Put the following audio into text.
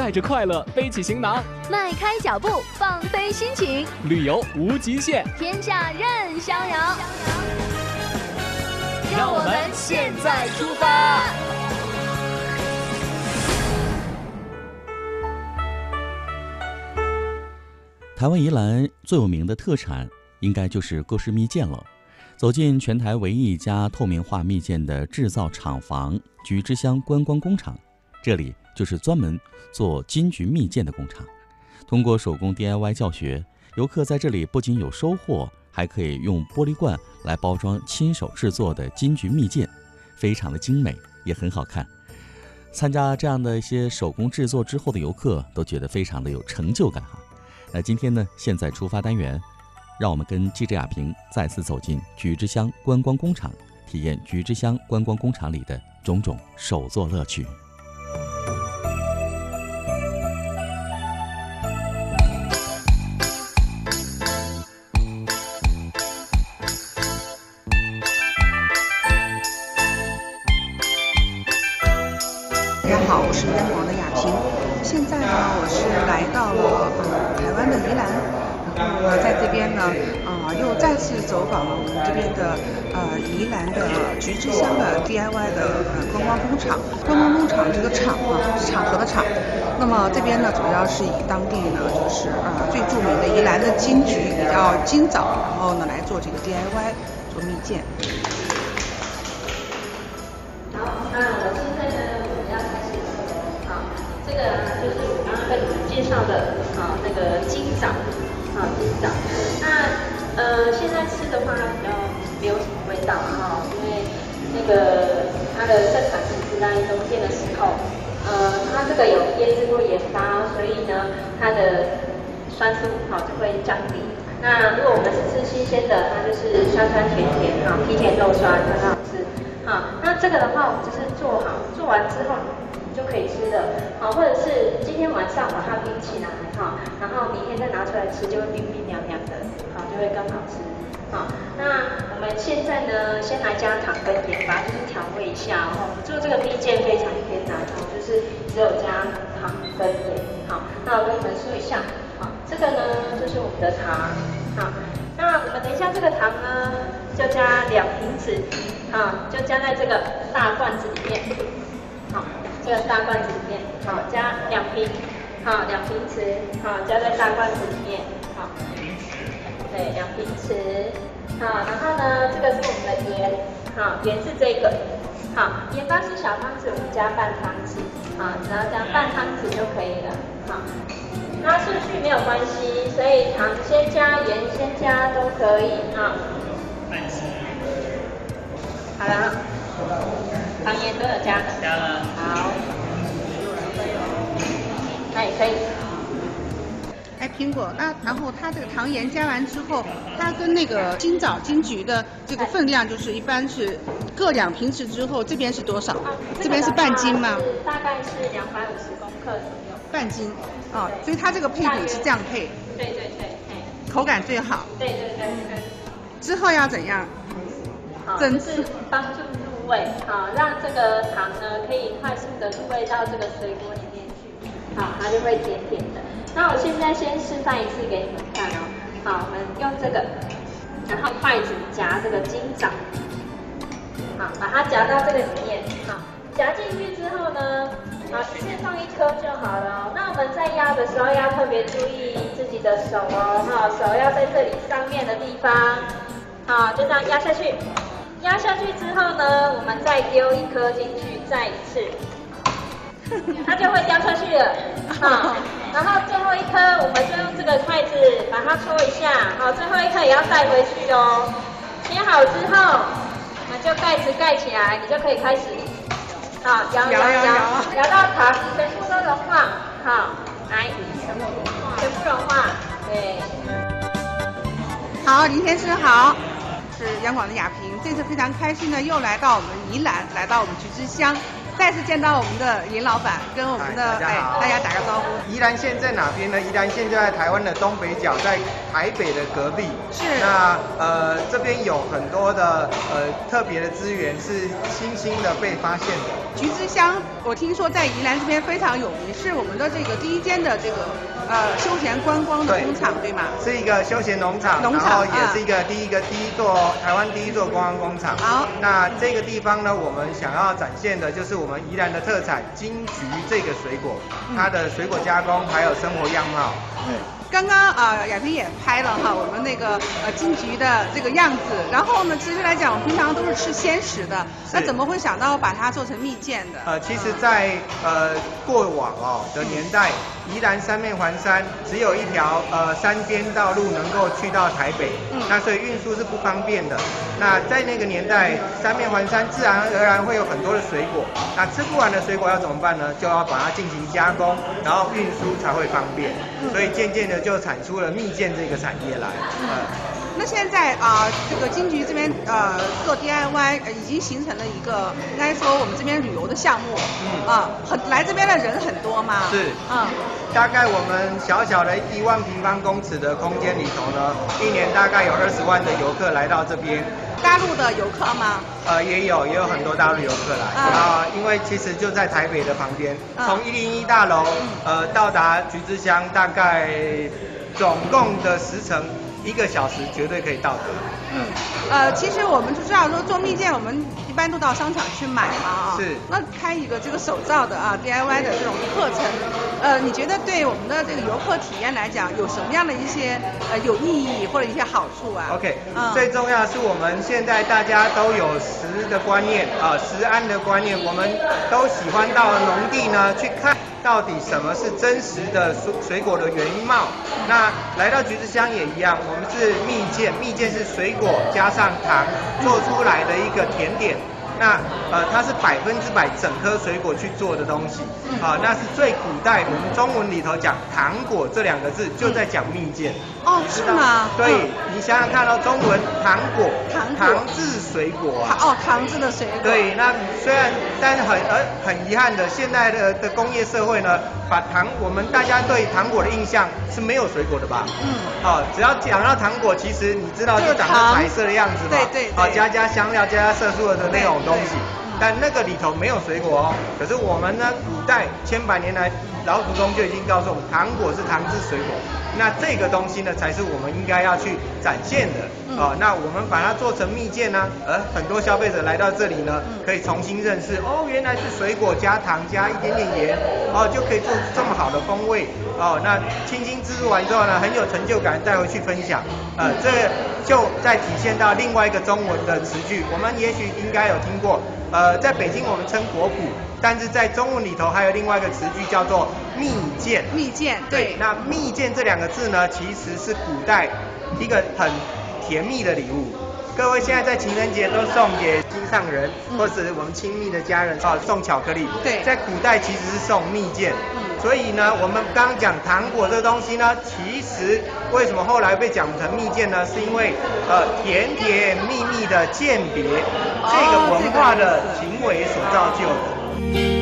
带着快乐背起行囊，迈开脚步放飞心情，旅游无极限，天下任逍遥。让我们现在出发。台湾宜兰最有名的特产，应该就是各式蜜饯了。走进全台唯一一家透明化蜜饯的制造厂房——菊之乡观光工厂，这里就是专门做金桔蜜饯的工厂。通过手工 DIY 教学，游客在这里不仅有收获，还可以用玻璃罐来包装亲手制作的金桔蜜饯，非常的精美，也很好看。参加这样的一些手工制作之后的游客，都觉得非常的有成就感哈。那今天呢，现在出发单元，让我们跟记者亚平再次走进菊之乡观光工厂，体验菊之乡观光工厂里的种种手作乐趣。我，在这边呢，啊、又再次走访了我们这边的呃宜兰的菊之乡的 DIY 的呃观光工厂。观光工厂这个厂啊，是场合的厂。那么这边呢，主要是以当地呢，就是呃最著名的宜兰的金桔比较金枣，然后呢来做这个 DIY 做蜜饯。好，那我现在呢，我们要开始好，这个就是我刚刚跟你们介绍的啊，那个金枣，啊金枣。那呃，现在吃的话比较没有什么味道哈、因为那个它的盛产期是在冬天的时候，呃，它这个有腌制过盐巴，所以呢，它的酸度好就会降低。那如果我们是吃新鲜的，它就是酸酸甜甜哈，甜甜肉酸，很好吃。好，那这个的话，我们就是做好，做完之后就可以吃的，好，或者是今天晚上把它冰起来，哈，然后明天再拿出来吃，就会冰冰凉凉的，好，就会更好吃。好，那我们现在呢，先来加糖跟盐巴，就是调味一下哦。做这个蜜饯非常艰难哦，就是只有加糖跟盐。好，那我跟你们说一下，好，这个呢就是我们的糖，好，那我们等一下这个糖呢，就加两瓶子，好，就加在这个大罐子里面，好，这个大罐子里面，好，加两瓶，好，两瓶匙，好，加在大罐子里面，好。对，两瓶匙，好，然后呢，这个。是我们的盐，好，盐是这个，好，盐巴是小汤匙，我们加半汤匙，好，只要加半汤匙就可以了，好，那顺序没有关系，所以糖先加，盐先加都可以，啊。好。了，糖盐都有加，加了，好，那也可以。哎，苹果，那然后它这个糖盐加完之后，它跟那个金枣、金桔的这个分量就是一般是各两平匙之后，这边是多少？啊这边是半斤吗？大概是两百五十公克左右。半斤，哦、所以它这个配比是这样配，对对对，哎，口感最好。对对对对。之后要怎样？好，整就是帮助入味，好，让这个糖呢可以快速的入味到这个水果里面去，好，它就会甜甜的。那我现在先示范一次给你们看哦，好，我们用这个，然后筷子夹这个金枣，好，把它夹到这个里面，好，夹进去之后呢，好，一次放一颗就好了哦。那我们在压的时候要特别注意自己的手哦，哈，手要在这里上面的地方，好，就这样压下去。压下去之后呢，我们再丢一颗进去，再一次，它就会掉下去了。好，然后最后一颗，我们就用这个筷子把它戳一下。好，最后一颗也要带回去哦。切好之后，我们就盖子盖起来，你就可以开始。好，摇摇摇，摇到糖全部都融化。好，来，全部融化全部融化。对。好，林先生好，是央广的雅萍，这次非常开心的又来到我们宜兰，来到我们橘之乡，再次见到我们的林老板，跟我们的哎大大家打个招呼。宜兰县在哪边呢？宜兰县就在台湾的东北角，在台北的隔壁。是那呃这边有很多的呃特别的资源是新兴的被发现的。橘之乡，我听说在宜兰这边非常有名，是我们的这个第一间的这个呃休闲观光的工厂，对吗？是一个休闲农场，农场然后也是一个第一个第一座台湾第一座观光工厂。好那这个地方呢，我们想要展现的就是我们宜兰的特产金桔这个水果，它的水果加工还有生活样貌。对。刚刚啊，亚萍也拍了哈，我们那个呃金桔的这个样子。然后呢，其实来讲，我平常都是吃鲜食的，那怎么会想到把它做成蜜饯的？呃，其实在，呃过往哦的年代，宜兰三面环山，只有一条呃山边道路能够去到台北，嗯那所以运输是不方便的。那在那个年代，三面环山，自然而然会有很多的水果。那吃不完的水果要怎么办呢？就要把它进行加工，然后运输才会方便。嗯所以渐渐的就产出了蜜饯这个产业来。呃那现在啊、这个金桔这边呃做 DIY 呃已经形成了一个应该说我们这边旅游的项目，嗯。啊、很来这边的人很多吗？是。嗯，大概我们小小的一万平方公尺的空间里头呢，一年大概有二十万的游客来到这边。大陆的游客吗？呃，也有也有很多大陆游客来。嗯啊、因为其实就在台北的旁边，嗯从一零一大楼呃到达橘子乡大概总共的时程一个小时绝对可以到达。嗯，呃，其实我们就知道说做蜜饯，我们一般都到商场去买嘛啊。是那开一个这个手造的啊 DIY 的这种课程，呃，你觉得对我们的这个游客体验来讲，有什么样的一些呃有意义或者一些好处啊 OK，、嗯最重要是我们现在大家都有食的观念啊、食安的观念，我们都喜欢到农地呢去看到底什么是真实的水水果的原貌。那来到橘子乡也一样，我们是蜜饯，蜜饯是水果加上糖做出来的一个甜点。那呃，它是百分之百整颗水果去做的东西，啊、那是最古代我们中文里头讲糖果这两个字就在讲蜜饯。哦，是吗？对嗯，你想想看到、中文糖果，糖果糖制水果啊。哦，糖制的水果。对，那虽然，但是很而很遗憾的，现在的的工业社会呢，把糖我们大家对糖果的印象是没有水果的吧？嗯。哦，只要讲到糖果，其实你知道就就是长糖成彩色的样子嘛，对对对哦，加加香料、加加色素的那种东西但那个里头没有水果哦。可是我们呢，古代千百年来老祖宗就已经告诉我们，糖果是糖制水果。那这个东西呢，才是我们应该要去展现的嗯哦。那我们把它做成蜜饯呢，而很多消费者来到这里呢，嗯可以重新认识哦，原来是水果加糖加一点点盐哦，就可以做出这么好的风味哦。那轻轻制作完之后呢，很有成就感，带回去分享。呃，这个就在体现到另外一个中文的词句，我们也许应该有听过。呃，在北京我们称果脯，但是在中文里头还有另外一个词句叫做蜜饯。蜜饯，对。那蜜饯这两个字呢，其实是古代一个很甜蜜的礼物。各位现在在情人节都送给心上人，嗯或者我们亲密的家人啊，送巧克力。对在古代其实是送蜜饯。嗯所以呢，我们刚刚讲糖果这个东西呢，其实为什么后来被讲成蜜饯呢？是因为呃甜甜蜜蜜的鉴别、这个文化的行为所造就的。